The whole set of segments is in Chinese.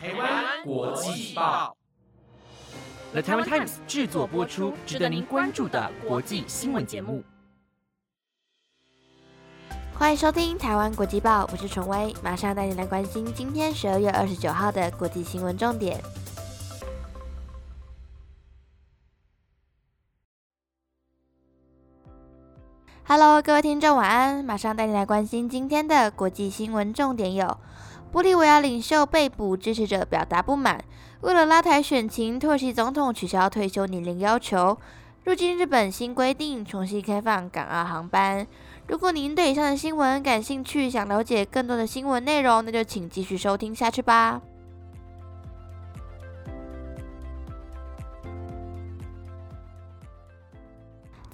台湾国际报，The Taiwan Times 制作播出，值得您关注的国际新闻节目。欢迎收听《台湾国际报》，我是陈威，马上带你来关心今天十二月二十九号的国际新闻重点。Hello，各位听众，晚安！马上带你来关心今天的国际新闻重点有。玻利维亚领袖被捕，支持者表达不满。为了拉抬选情，土耳其总统取消退休年龄要求。入境日本新规定，重新开放港澳航班。如果您对以上的新闻感兴趣，想了解更多的新闻内容，那就请继续收听下去吧。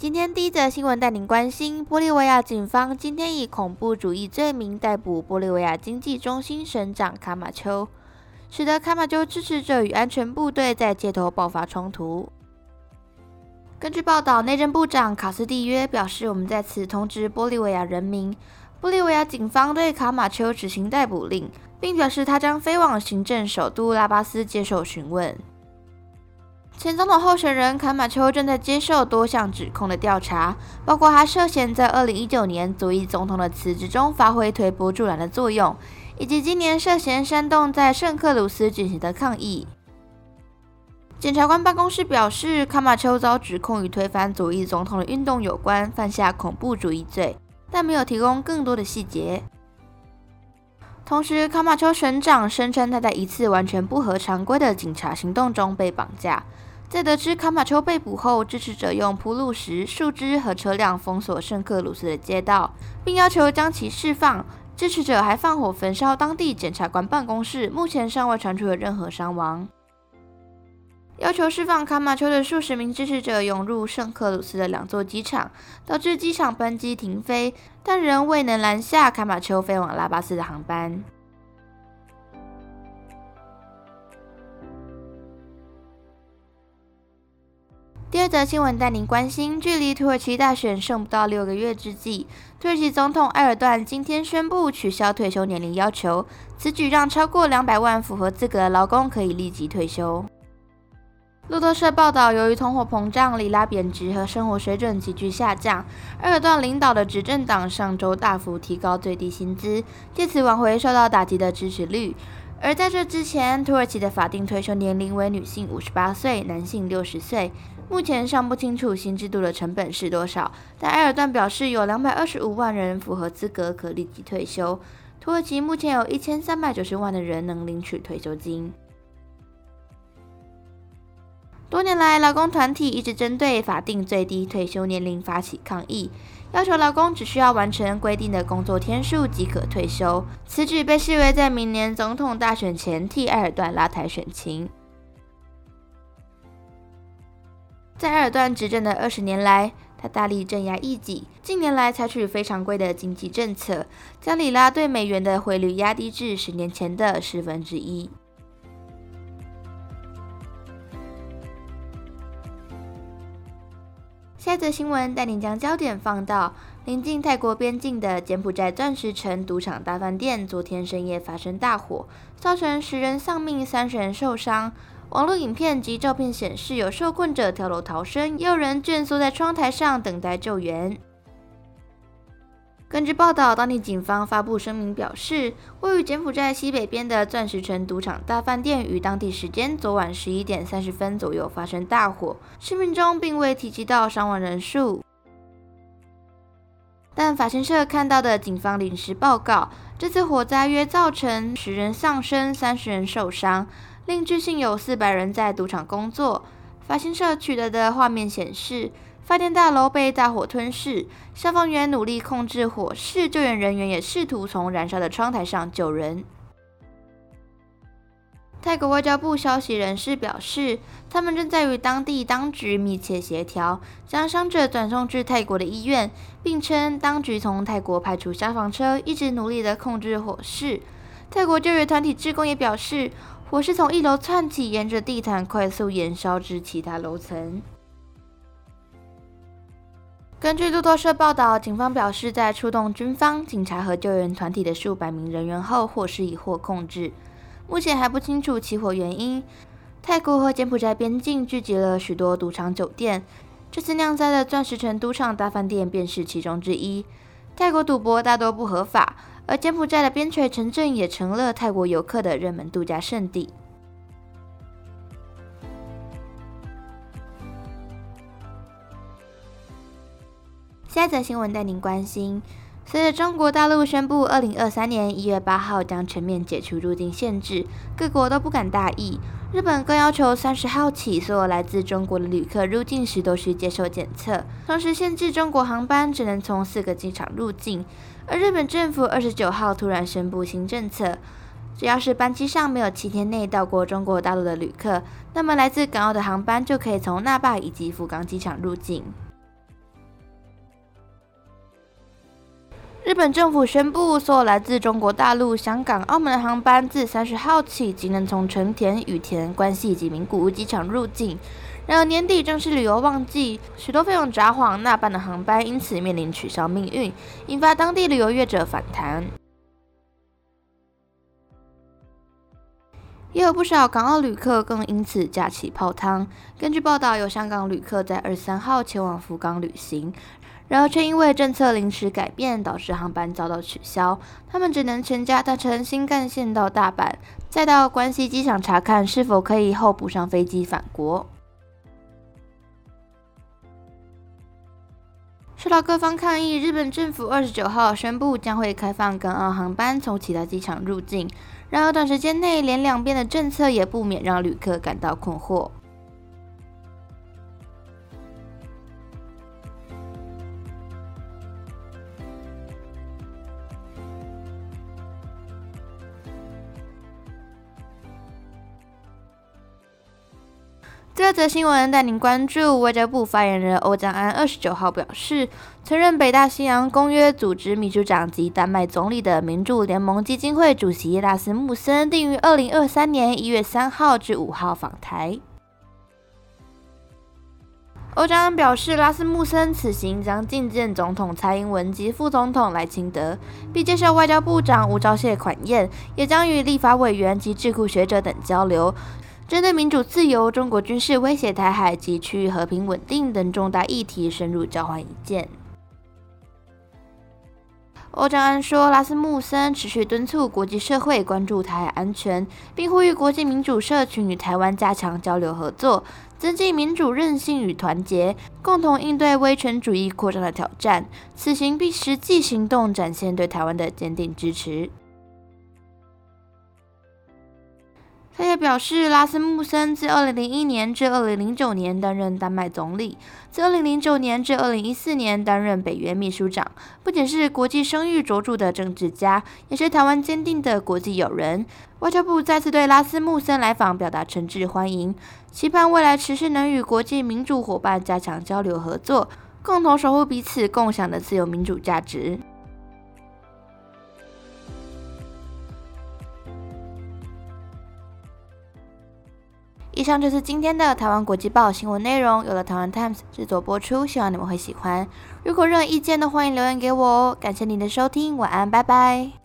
今天第一则新闻带您关心：玻利维亚警方今天以恐怖主义罪名逮捕玻利维亚经济中心省长卡马丘，使得卡马丘支持者与安全部队在街头爆发冲突。根据报道，内政部长卡斯蒂约表示：“我们在此通知玻利维亚人民，玻利维亚警方对卡马丘执行逮捕令，并表示他将飞往行政首都拉巴斯接受询问。”前总统候选人卡马丘正在接受多项指控的调查，包括他涉嫌在2019年左翼总统的辞职中发挥推波助澜的作用，以及今年涉嫌煽动在圣克鲁斯举行的抗议。检察官办公室表示，卡马丘遭指控与推翻左翼总统的运动有关，犯下恐怖主义罪，但没有提供更多的细节。同时，卡马丘省长声称他在一次完全不合常规的警察行动中被绑架。在得知卡马丘被捕后，支持者用铺路石、树枝和车辆封锁圣克鲁斯的街道，并要求将其释放。支持者还放火焚烧当地检察官办公室，目前尚未传出有任何伤亡。要求释放卡马丘的数十名支持者涌入圣克鲁斯的两座机场，导致机场班机停飞，但仍未能拦下卡马丘飞往拉巴斯的航班。第二则新闻带您关心：距离土耳其大选剩不到六个月之际，土耳其总统埃尔段今天宣布取消退休年龄要求。此举让超过两百万符合资格的劳工可以立即退休。路透社报道，由于通货膨胀、里拉贬值和生活水准急剧下降，埃尔段领导的执政党上周大幅提高最低薪资，借此挽回受到打击的支持率。而在这之前，土耳其的法定退休年龄为女性五十八岁，男性六十岁。目前尚不清楚新制度的成本是多少，但埃尔段表示有两百二十五万人符合资格可立即退休。土耳其目前有一千三百九十万的人能领取退休金。多年来，劳工团体一直针对法定最低退休年龄发起抗议，要求劳工只需要完成规定的工作天数即可退休。此举被视为在明年总统大选前替埃尔段拉抬选情。在埃尔段执政的二十年来，他大力镇压异己。近年来，采取非常规的经济政策，将里拉对美元的汇率压低至十年前的十分之一。下一则新闻带您将焦点放到临近泰国边境的柬埔寨钻石城赌场大饭店，昨天深夜发生大火，造成十人丧命，三十人受伤。网络影片及照片显示，有受困者跳楼逃生，也有人蜷缩在窗台上等待救援。根据报道，当地警方发布声明表示，位于柬埔寨西北边的钻石城赌场大饭店于当地时间昨晚十一点三十分左右发生大火，视频中并未提及到伤亡人数。但法新社看到的警方临时报告，这次火灾约造成十人丧生，三十人受伤。另据信有四百人在赌场工作。法新社取得的画面显示，饭店大楼被大火吞噬，消防员努力控制火势，救援人员也试图从燃烧的窗台上救人。泰国外交部消息人士表示，他们正在与当地当局密切协调，将伤者转送至泰国的医院，并称当局从泰国派出消防车，一直努力的控制火势。泰国救援团体职工也表示。火是从一楼窜起，沿着地毯快速燃烧至其他楼层。根据路透社报道，警方表示，在出动军方、警察和救援团体的数百名人员后，火势已获控制。目前还不清楚起火原因。泰国和柬埔寨边境聚集了许多赌场酒店，这次酿灾的钻石城赌场大饭店便是其中之一。泰国赌博大多不合法，而柬埔寨的边陲城镇也成了泰国游客的热门度假胜地。下一则新闻带您关心：随着中国大陆宣布，二零二三年一月八号将全面解除入境限制，各国都不敢大意。日本更要求三十号起，所有来自中国的旅客入境时都需接受检测，同时限制中国航班只能从四个机场入境。而日本政府二十九号突然宣布新政策，只要是班机上没有七天内到过中国大陆的旅客，那么来自港澳的航班就可以从那霸以及福冈机场入境。日本政府宣布，所有来自中国大陆、香港、澳门的航班自三十号起即能从成田、羽田、关西以及名古屋机场入境。然而年底正是旅游旺季，许多费用札幌、那班的航班因此面临取消命运，引发当地旅游业者反弹。也有不少港澳旅客更因此架起泡汤。根据报道，有香港旅客在二十三号前往福冈旅行。然而，却因为政策临时改变，导致航班遭到取消。他们只能全家搭乘新干线到大阪，再到关西机场查看是否可以后补上飞机返国。受到各方抗议，日本政府二十九号宣布将会开放港澳航班从其他机场入境。然而，短时间内连两边的政策也不免让旅客感到困惑。第二则新闻带您关注，外交部发言人欧江安二十九号表示，曾任北大西洋公约组织秘书长及丹麦总理的民主联盟基金会主席拉斯穆森定于二零二三年一月三号至五号访台。欧江安表示，拉斯穆森此行将觐见总统蔡英文及副总统赖清德，并接受外交部长吴钊燮款宴，也将与立法委员及智库学者等交流。针对民主自由、中国军事威胁台海及区域和平稳定等重大议题，深入交换意见。欧江安说，拉斯穆森持续敦促国际社会关注台海安全，并呼吁国际民主社群与台湾加强交流合作，增进民主韧性与团结，共同应对威权主义扩张的挑战。此行必实际行动展现对台湾的坚定支持。表示，拉斯穆森自2001年至2009年担任丹麦总理，自2009年至2014年担任北约秘书长，不仅是国际声誉卓著的政治家，也是台湾坚定的国际友人。外交部再次对拉斯穆森来访表达诚挚欢迎，期盼未来持续能与国际民主伙伴加强交流合作，共同守护彼此共享的自由民主价值。以上就是今天的台湾国际报新闻内容，由了台湾 Times 制作播出，希望你们会喜欢。如果任何意见都欢迎留言给我哦。感谢您的收听，晚安，拜拜。